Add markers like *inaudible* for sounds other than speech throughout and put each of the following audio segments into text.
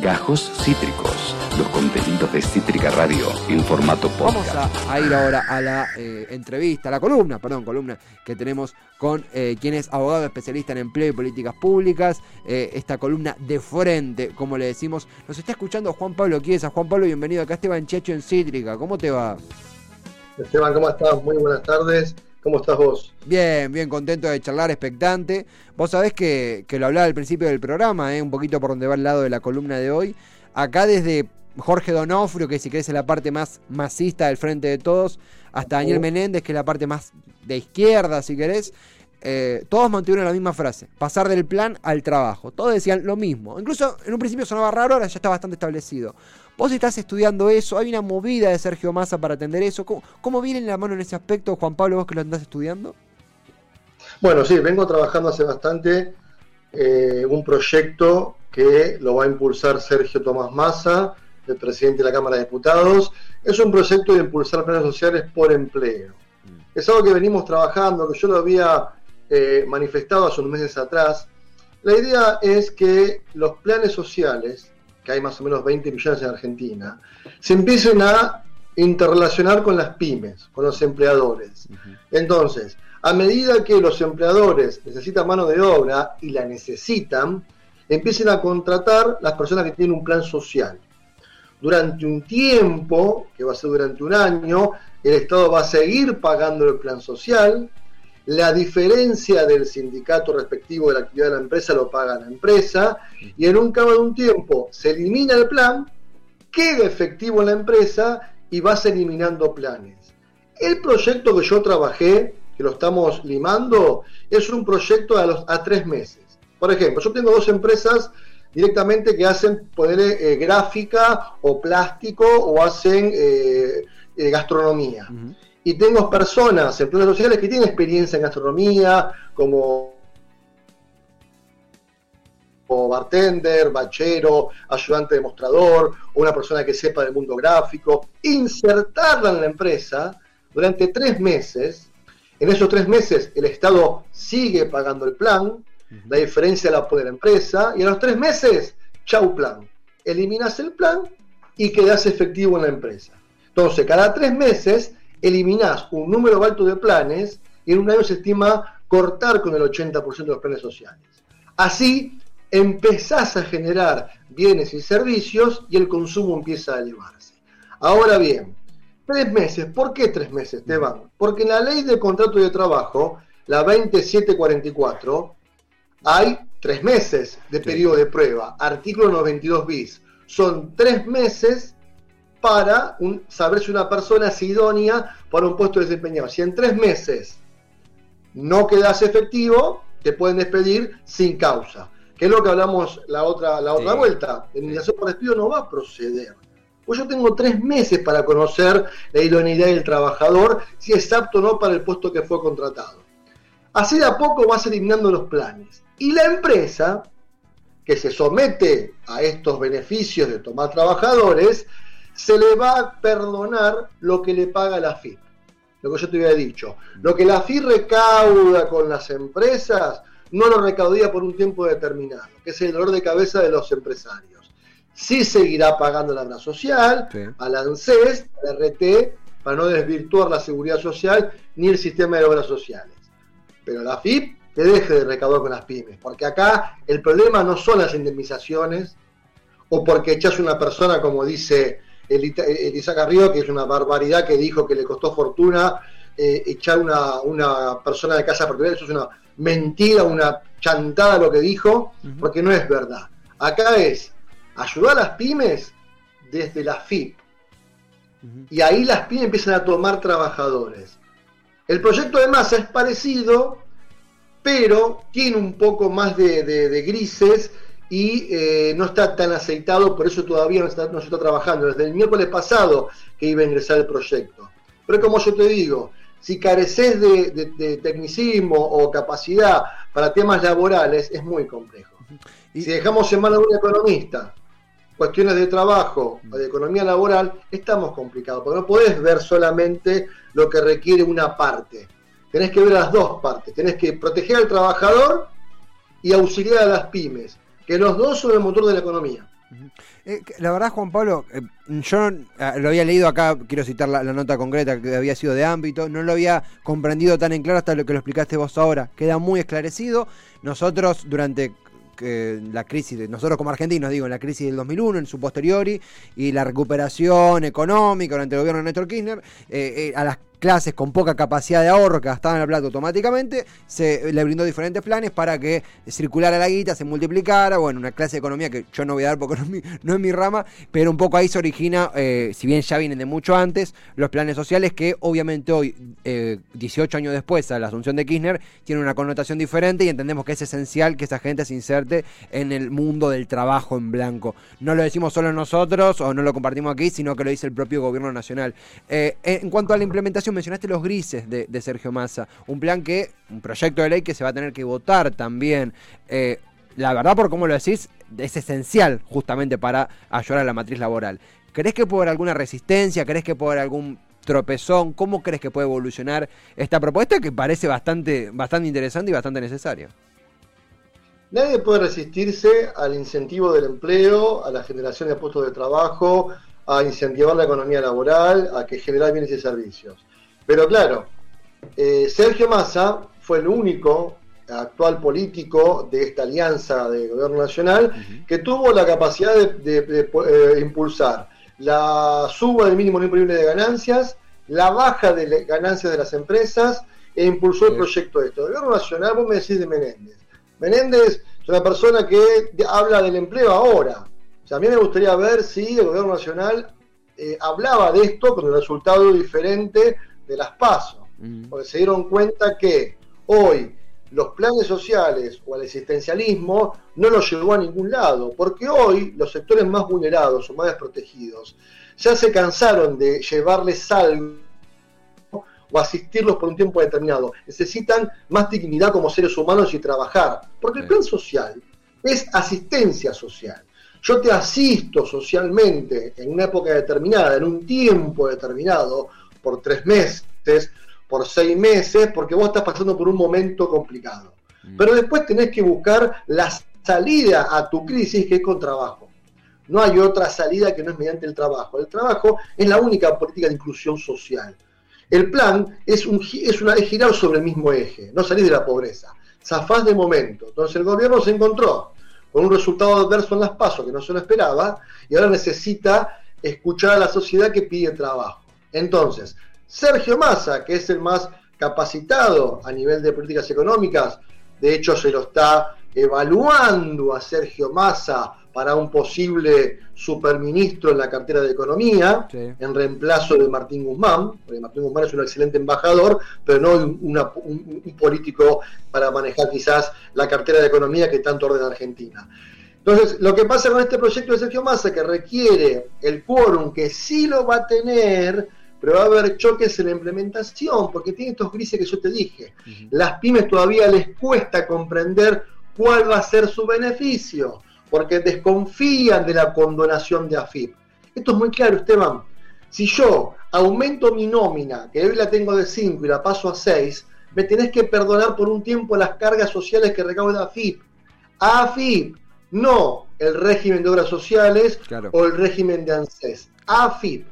Gajos Cítricos, los contenidos de Cítrica Radio en formato podcast. Vamos a, ir ahora a la eh, entrevista, a la columna, perdón, columna que tenemos con eh, quien es abogado especialista en empleo y políticas públicas. Eh, esta columna de frente, como le decimos. Nos está escuchando Juan Pablo Chiesa. Juan Pablo, bienvenido acá, Esteban Checho en Cítrica. ¿Cómo te va? Esteban, ¿cómo estás? Muy buenas tardes. ¿Cómo estás vos? Bien, bien contento de charlar, expectante. Vos sabés que, lo hablaba al principio del programa, ¿eh? un poquito por donde va el lado de la columna de hoy. Acá desde Jorge Donofrio, que si querés es la parte más masista del frente de todos, hasta Daniel. Menéndez, que es la parte más de izquierda, si querés. Eh, todos mantuvieron la misma frase, pasar del plan al trabajo. Todos decían lo mismo. Incluso en un principio sonaba raro, ahora ya está bastante establecido. Vos estás estudiando eso, hay una movida de Sergio Massa para atender eso. ¿Cómo, viene la mano en ese aspecto, Juan Pablo, vos que lo andás estudiando? Bueno, sí, vengo trabajando hace bastante eh, un proyecto que lo va a impulsar Sergio Tomás Massa, el presidente de la Cámara de Diputados. Es un proyecto de impulsar planes sociales por empleo. Mm. Es algo que venimos trabajando, que yo lo había eh, manifestado hace unos meses atrás. La idea es que los planes sociales que hay más o menos 20 millones en Argentina, se empiecen a interrelacionar con las pymes, con los empleadores. Entonces, a medida que los empleadores necesitan mano de obra y la necesitan, empiecen a contratar las personas que tienen un plan social. Durante un tiempo, que va a ser durante un año, el Estado va a seguir pagando el plan social, la diferencia del sindicato respectivo de la actividad de la empresa lo paga la empresa y en un cabo de un tiempo se elimina el plan, queda efectivo en la empresa y vas eliminando planes. El proyecto que yo trabajé, que lo estamos limando, es un proyecto a, tres meses. Por ejemplo, yo tengo dos empresas directamente que hacen poner eh, gráfica o plástico o hacen eh, eh, gastronomía y tengo personas, empresas sociales que tienen experiencia en gastronomía, como, bartender, bachero, ayudante de mostrador, o una persona que sepa del mundo gráfico, insertarla en la empresa durante tres meses. En esos tres meses el Estado sigue pagando el plan, la diferencia la pone la empresa, y a los tres meses, chau plan. Eliminas el plan y quedas efectivo en la empresa. Entonces, cada tres meses eliminás un número alto de planes y en un año se estima cortar con el 80% de los planes sociales. Así empezás a generar bienes y servicios y el consumo empieza a elevarse. Ahora bien, tres meses. ¿Por qué tres meses, Esteban? Porque en la ley de contrato de trabajo, la 2744, hay tres meses de periodo de prueba. Artículo 92 bis. Son tres meses para saber si una persona es idónea para un puesto de desempeñado. Si en tres meses no quedas efectivo, te pueden despedir sin causa. Que es lo que hablamos la otra, la otra vuelta. La indemnización por despido no va a proceder. Pues yo tengo tres meses para conocer la idoneidad del trabajador, si es apto o no para el puesto que fue contratado. Así de a poco vas eliminando los planes. Y la empresa, que se somete a estos beneficios de tomar trabajadores, se le va a perdonar lo que le paga la FIP. Lo que yo te había dicho. Lo que la FIP recauda con las empresas, no lo recaudaría por un tiempo determinado, que es el dolor de cabeza de los empresarios. Sí seguirá pagando la obra social, a la ANSES, a la RT, para no desvirtuar la seguridad social ni el sistema de obras sociales. Pero la FIP que deje de recaudar con las pymes, porque acá el problema no son las indemnizaciones o porque echas una persona, como dice Elisa Carrillo, que es una barbaridad que dijo que le costó fortuna eh, echar una, una persona de casa particular, eso es una mentira, una chantada lo que dijo, porque no es verdad. Acá es ayudar a las pymes desde la FIP. Y ahí las pymes empiezan a tomar trabajadores. El proyecto de masa es parecido, pero tiene un poco más de grises y eh, no está tan aceitado, por eso todavía no, está, no se está trabajando. Desde el miércoles pasado que iba a ingresar el proyecto. Pero como yo te digo, si careces de, tecnicismo o capacidad para temas laborales, es muy complejo. Si dejamos en manos de un economista cuestiones de trabajo o de economía laboral, estamos complicados, porque no podés ver solamente lo que requiere una parte. Tenés que ver las dos partes. Tenés que proteger al trabajador y auxiliar a las pymes que los dos son el motor de la economía. Eh, la verdad, Juan Pablo, eh, yo ah, lo había leído acá, quiero citar la, nota concreta que había sido de ámbito, no lo había comprendido tan en claro hasta lo que lo explicaste vos ahora. Queda muy esclarecido. Nosotros, durante la crisis, nosotros como argentinos, digo, en la crisis del 2001, en su posteriori, y la recuperación económica durante el gobierno de Néstor Kirchner, eh, a las clases con poca capacidad de ahorro que gastaban la plata automáticamente, se le brindó diferentes planes para que circulara la guita, se multiplicara, bueno, una clase de economía que yo no voy a dar porque *laughs* no es mi, rama, pero un poco ahí se origina, eh, si bien ya vienen de mucho antes, los planes sociales que obviamente hoy, 18 eh, años después a la asunción de Kirchner, tienen una connotación diferente y entendemos que es esencial que esa gente se inserte en el mundo del trabajo en blanco. No lo decimos solo nosotros o no lo compartimos aquí, sino que lo dice el propio gobierno nacional. Eh, en cuanto a la implementación mencionaste los grises de, Sergio Massa, un plan que, un proyecto de ley que se va a tener que votar también. Eh, la verdad, por cómo lo decís, es esencial justamente para ayudar a la matriz laboral. ¿Crees que puede haber alguna resistencia? ¿Crees que puede haber algún tropezón? ¿Cómo crees que puede evolucionar esta propuesta que parece bastante, bastante interesante y bastante necesaria? Nadie puede resistirse al incentivo del empleo, a la generación de puestos de trabajo, a incentivar la economía laboral, a que generar bienes y servicios. Pero claro, eh, Sergio Massa fue el único actual político de esta alianza de gobierno nacional que tuvo la capacidad de, eh, impulsar la suba del mínimo imponible de ganancias, la baja de ganancias de las empresas e impulsó el proyecto de esto. El gobierno nacional, vos me decís de Menéndez. Menéndez es una persona que habla del empleo ahora. O sea, a mí me gustaría ver si el gobierno nacional eh, hablaba de esto con un resultado diferente de las pasos, mm. porque se dieron cuenta que hoy los planes sociales o el existencialismo no los llevó a ningún lado, porque hoy los sectores más vulnerados o más desprotegidos ya se cansaron de llevarles algo o asistirlos por un tiempo determinado. Necesitan más dignidad como seres humanos y trabajar, porque el plan social es asistencia social. Yo te asisto socialmente en una época determinada, en un tiempo determinado, por tres meses, por seis meses, porque vos estás pasando por un momento complicado. Mm. Pero después tenés que buscar la salida a tu crisis que es con trabajo. No hay otra salida que no es mediante el trabajo. El trabajo es la única política de inclusión social. El plan es, un, es, una, es girar sobre el mismo eje, no salir de la pobreza. Zafás de momento. Entonces el gobierno se encontró con un resultado adverso en las pasos que no se lo esperaba y ahora necesita escuchar a la sociedad que pide trabajo. Entonces, Sergio Massa, que es el más capacitado a nivel de políticas económicas, de hecho se lo está evaluando a Sergio Massa para un posible superministro en la cartera de Economía, en reemplazo de Martín Guzmán, porque Martín Guzmán es un excelente embajador, pero no un, político para manejar quizás la cartera de Economía que tanto ordena Argentina. Entonces, lo que pasa con este proyecto de Sergio Massa, que requiere el quórum, que sí lo va a tener, pero va a haber choques en la implementación, porque tiene estos grises que yo te dije. Las pymes todavía les cuesta comprender cuál va a ser su beneficio, porque desconfían de la condonación de AFIP. Esto es muy claro, Esteban. Si yo aumento mi nómina, que hoy la tengo de 5 y la paso a 6, me tenés que perdonar por un tiempo las cargas sociales que recauda AFIP. AFIP, no el régimen de obras sociales o el régimen de ANSES. AFIP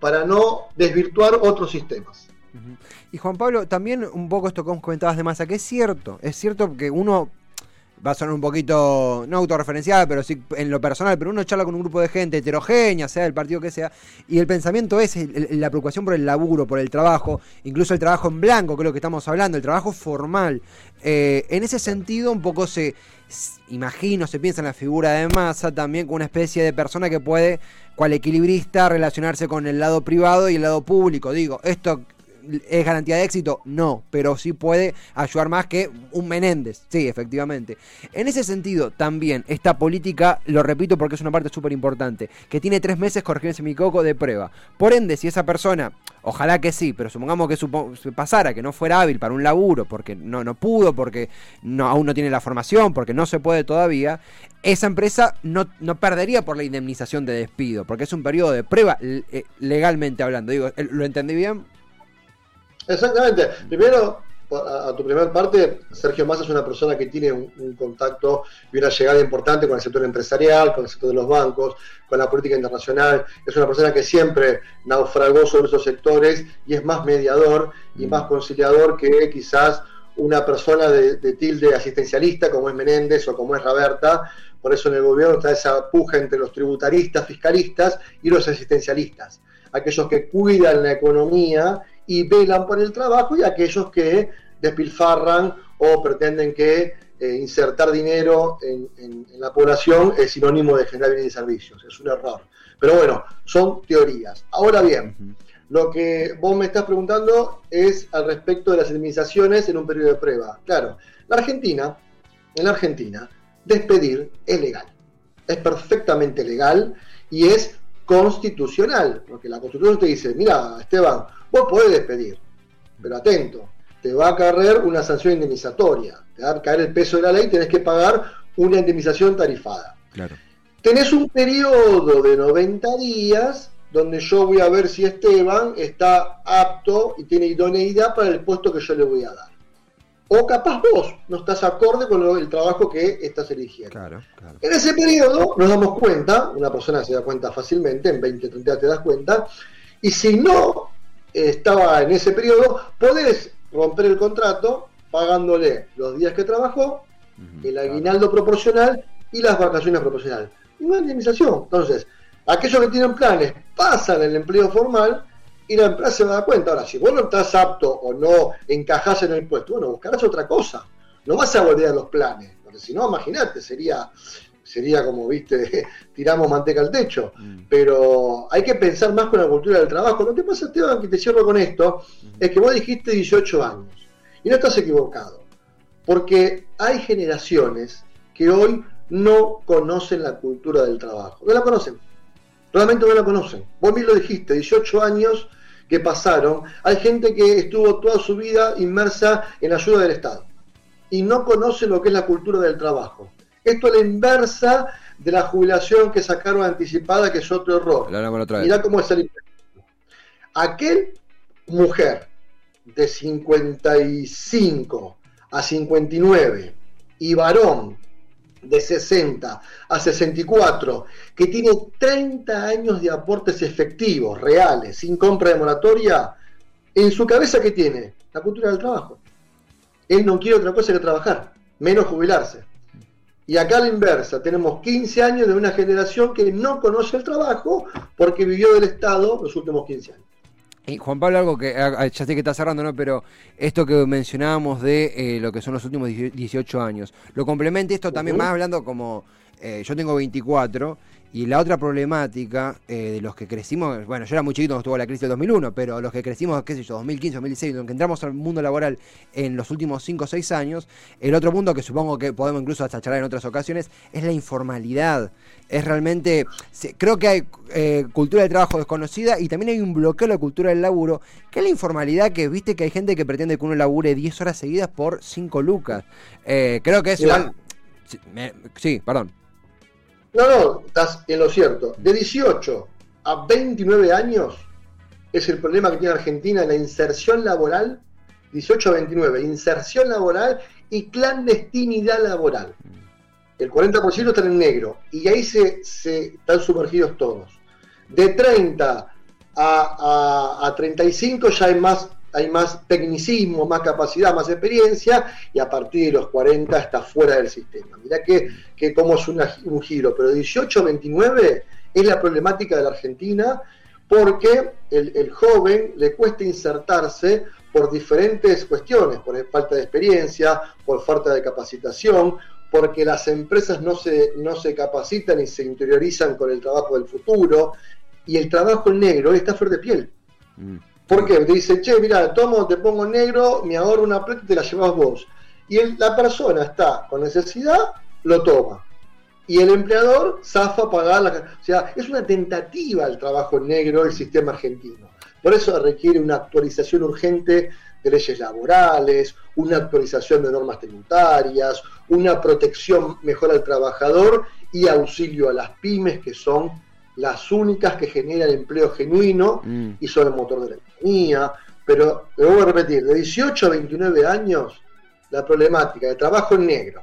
para no desvirtuar otros sistemas. Y Juan Pablo, también un poco esto que comentabas de masa, que es cierto, es cierto que uno va a sonar un poquito, no autorreferencial, pero sí en lo personal, pero uno charla con un grupo de gente heterogénea, sea del partido que sea, y el pensamiento es la preocupación por el laburo, por el trabajo, incluso el trabajo en blanco, que es lo que estamos hablando, el trabajo formal. Eh, en ese sentido, un poco se, imagino, se piensa en la figura de masa también como una especie de persona que puede, cual equilibrista, relacionarse con el lado privado y el lado público. Digo, esto ¿Es garantía de éxito? No, pero sí puede ayudar más que un Menéndez. Sí, efectivamente. En ese sentido, también esta política, lo repito porque es una parte súper importante, que tiene tres meses, corregirse mi coco, de prueba. Por ende, si esa persona, ojalá que sí, pero supongamos que pasara, que no fuera hábil para un laburo, porque no, no pudo, porque no, aún no tiene la formación, porque no se puede todavía, esa empresa no, no perdería por la indemnización de despido, porque es un periodo de prueba eh, legalmente hablando. Digo, ¿lo entendí bien? Exactamente. Primero, a, tu primera parte, Sergio Massa es una persona que tiene un, contacto y una llegada importante con el sector empresarial, con el sector de los bancos, con la política internacional. Es una persona que siempre naufragó sobre esos sectores y es más mediador y mm. más conciliador que quizás una persona de, tilde asistencialista como es Menéndez o como es Raberta. Por eso en el gobierno está esa puja entre los tributaristas, fiscalistas y los asistencialistas. Aquellos que cuidan la economía y velan por el trabajo y aquellos que despilfarran o pretenden que eh, insertar dinero en, la población es sinónimo de generar bienes y servicios. Es un error. Pero bueno, son teorías. Ahora bien, lo que vos me estás preguntando es al respecto de las indemnizaciones en un periodo de prueba. Claro, la Argentina, en la Argentina, despedir es legal. Es perfectamente legal y es constitucional, porque la Constitución te dice, mira, Esteban, vos podés despedir, pero atento, te va a caer una sanción indemnizatoria, te va a caer el peso de la ley, tenés que pagar una indemnización tarifada. Claro. Tenés un periodo de 90 días donde yo voy a ver si Esteban está apto y tiene idoneidad para el puesto que yo le voy a dar. O capaz vos no estás acorde con el trabajo que estás eligiendo. Claro, claro. En ese periodo nos damos cuenta, una persona se da cuenta fácilmente, en 20, 30 te das cuenta, y si no estaba en ese periodo, podés romper el contrato pagándole los días que trabajó, el aguinaldo proporcional y las vacaciones proporcionales. Y una indemnización. Entonces, aquellos que tienen planes pasan el empleo formal y la empresa se da cuenta. Ahora, si vos no estás apto o no encajás en el puesto, bueno, buscarás otra cosa. No vas a volver a los planes, porque si no, imagínate, sería sería como, viste, *laughs* tiramos manteca al techo. Mm. Pero hay que pensar más con la cultura del trabajo. Lo que pasa, Esteban, que te cierro con esto, es que vos dijiste 18 años. Y no estás equivocado. Porque hay generaciones que hoy no conocen la cultura del trabajo. No la conocen. Realmente no la conocen. Vos mismo lo dijiste, 18 años que pasaron. Hay gente que estuvo toda su vida inmersa en ayuda del Estado. Y no conoce lo que es la cultura del trabajo. Esto es la inversa de la jubilación que sacaron anticipada, que es otro error. Mirá cómo es el Aquel mujer de 55 a 59 y varón de 60 a 64 que tiene 30 años de aportes efectivos, reales, sin compra de moratoria, en su cabeza que tiene la cultura del trabajo. Él no quiere otra cosa que trabajar, menos jubilarse. Y acá a la inversa, tenemos 15 años de una generación que no conoce el trabajo porque vivió del Estado los últimos 15 años. Y Juan Pablo, algo que ah, ah, ya sé que está cerrando, ¿no? Pero esto que mencionábamos de eh, lo que son los últimos 18 años, lo complementa esto también más hablando como eh, yo tengo 24 y la otra problemática eh, de los que crecimos, bueno, yo era muy chiquito cuando estuvo la crisis del 2001, pero los que crecimos, qué sé yo, 2015, 2016, donde entramos al mundo laboral en los últimos 5 o 6 años, el otro mundo que supongo que podemos incluso hasta charlar en otras ocasiones, es la informalidad. Es realmente, creo que hay eh, cultura de trabajo desconocida y también hay un bloqueo de la cultura del laburo, que es la informalidad que viste que hay gente que pretende que uno labure 10 horas seguidas por 5 lucas. Eh, creo que es igual... sí, perdón. No, no, estás en lo cierto. De 18 a 29 años es el problema que tiene Argentina en la inserción laboral. 18 a 29, inserción laboral y clandestinidad laboral. El 40% está en negro y ahí se, están sumergidos todos. De 30 a, a, a 35 ya hay más hay más tecnicismo, más capacidad, más experiencia, y a partir de los 40 está fuera del sistema. Mirá que, que cómo es un giro, pero 18 29 es la problemática de la Argentina porque el, joven le cuesta insertarse por diferentes cuestiones, por falta de experiencia, por falta de capacitación, porque las empresas no se, no se capacitan y se interiorizan con el trabajo del futuro, y el trabajo en negro está fuera de piel. Mm. ¿Por qué? Te dice, che, mira, tomo, te pongo negro, me ahorro una plata y te la llevas vos. Y la persona está con necesidad, lo toma. Y el empleador zafa a pagar la... O sea, es una tentativa el trabajo negro del sistema argentino. Por eso requiere una actualización urgente de leyes laborales, una actualización de normas tributarias, una protección mejor al trabajador y auxilio a las pymes que son las únicas que generan empleo genuino mm. y son el motor de la economía, Pero, me voy a repetir, de 18 a 29 años, la problemática de trabajo en negro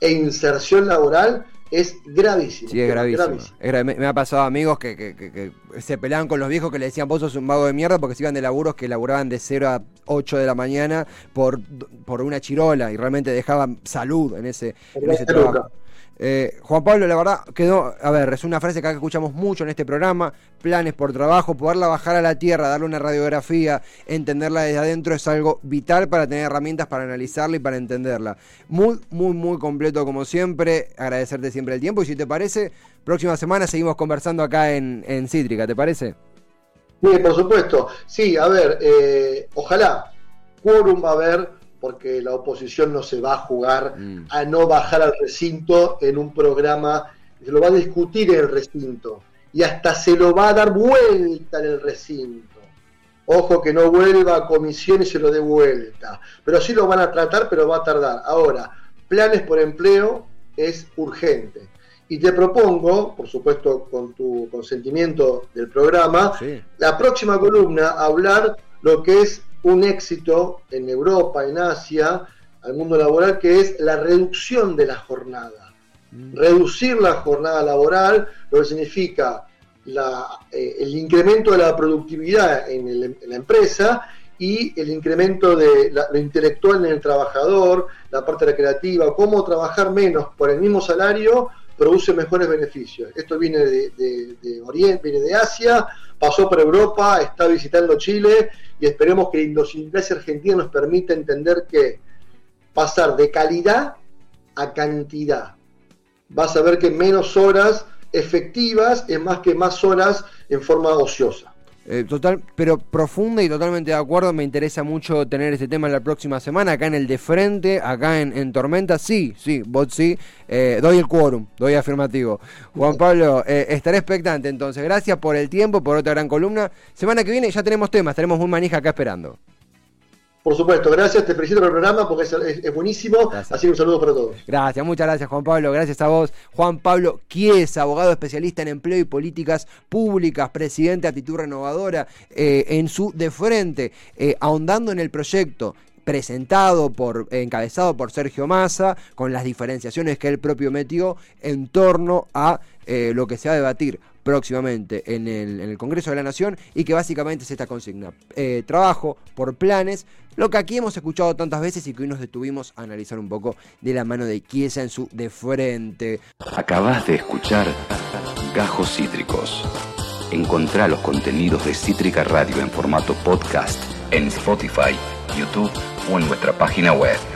e inserción laboral es gravísimo. Sí, es gravísimo. me, ha pasado amigos que, se peleaban con los viejos que le decían vos sos un vago de mierda porque se iban de laburos que laburaban de 0 a 8 de la mañana por, por una chirola y realmente dejaban salud en ese, en ese trabajo. Eh, Juan Pablo, la verdad, quedó, a ver, es una frase que escuchamos mucho en este programa, planes por trabajo, poderla bajar a la tierra, darle una radiografía, entenderla desde adentro es algo vital para tener herramientas para analizarla y para entenderla. Muy, muy, muy completo como siempre, agradecerte siempre el tiempo y si te parece, próxima semana seguimos conversando acá en, Cítrica, ¿te parece? Sí, por supuesto. Sí, a ver, eh, ojalá, quórum va a haber porque la oposición no se va a jugar mm. a no bajar al recinto en un programa, se lo va a discutir en el recinto y hasta se lo va a dar vuelta en el recinto. Ojo que no vuelva a comisión y se lo dé vuelta, pero sí lo van a tratar, pero va a tardar. Ahora, planes por empleo es urgente. Y te propongo, por supuesto con tu consentimiento del programa, la próxima columna hablar lo que es un éxito en Europa, en Asia, al mundo laboral, que es la reducción de la jornada. Mm. Reducir la jornada laboral, lo que significa eh, el incremento de la productividad en, la empresa y el incremento de lo intelectual en el trabajador, la parte recreativa, cómo trabajar menos por el mismo salario produce mejores beneficios. Esto viene de, Oriente, viene de Asia, pasó por Europa, está visitando Chile y esperemos que la idiosincrasia argentina nos permita entender que pasar de calidad a cantidad. Vas a ver que menos horas efectivas es más que más horas en forma ociosa. Eh, total, pero profunda y totalmente de acuerdo. Me interesa mucho tener este tema en la próxima semana, acá en el de frente, acá en, Tormenta. Sí, sí, vos sí. Eh, doy el quórum, doy afirmativo. Juan Pablo, eh, estaré expectante entonces. Gracias por el tiempo, por otra gran columna. Semana que viene ya tenemos temas, tenemos muy manija acá esperando. Por supuesto, gracias, te felicito por el programa porque es, buenísimo. Así que un saludo para todos. Gracias, muchas gracias Juan Pablo, gracias a vos. Juan Pablo Quies, abogado especialista en empleo y políticas públicas, presidente de Actitud Renovadora, eh, en su de frente, eh, ahondando en el proyecto presentado por, encabezado por Sergio Massa, con las diferenciaciones que él propio metió en torno a eh, lo que se va a debatir próximamente en el, en el, Congreso de la Nación y que básicamente es esta consigna. Eh, trabajo por planes, lo que aquí hemos escuchado tantas veces y que hoy nos detuvimos a analizar un poco de la mano de Kiesa en su de frente. Acabas de escuchar Gajos Cítricos. Encontrá los contenidos de Cítrica Radio en formato podcast en Spotify, YouTube o en nuestra página web.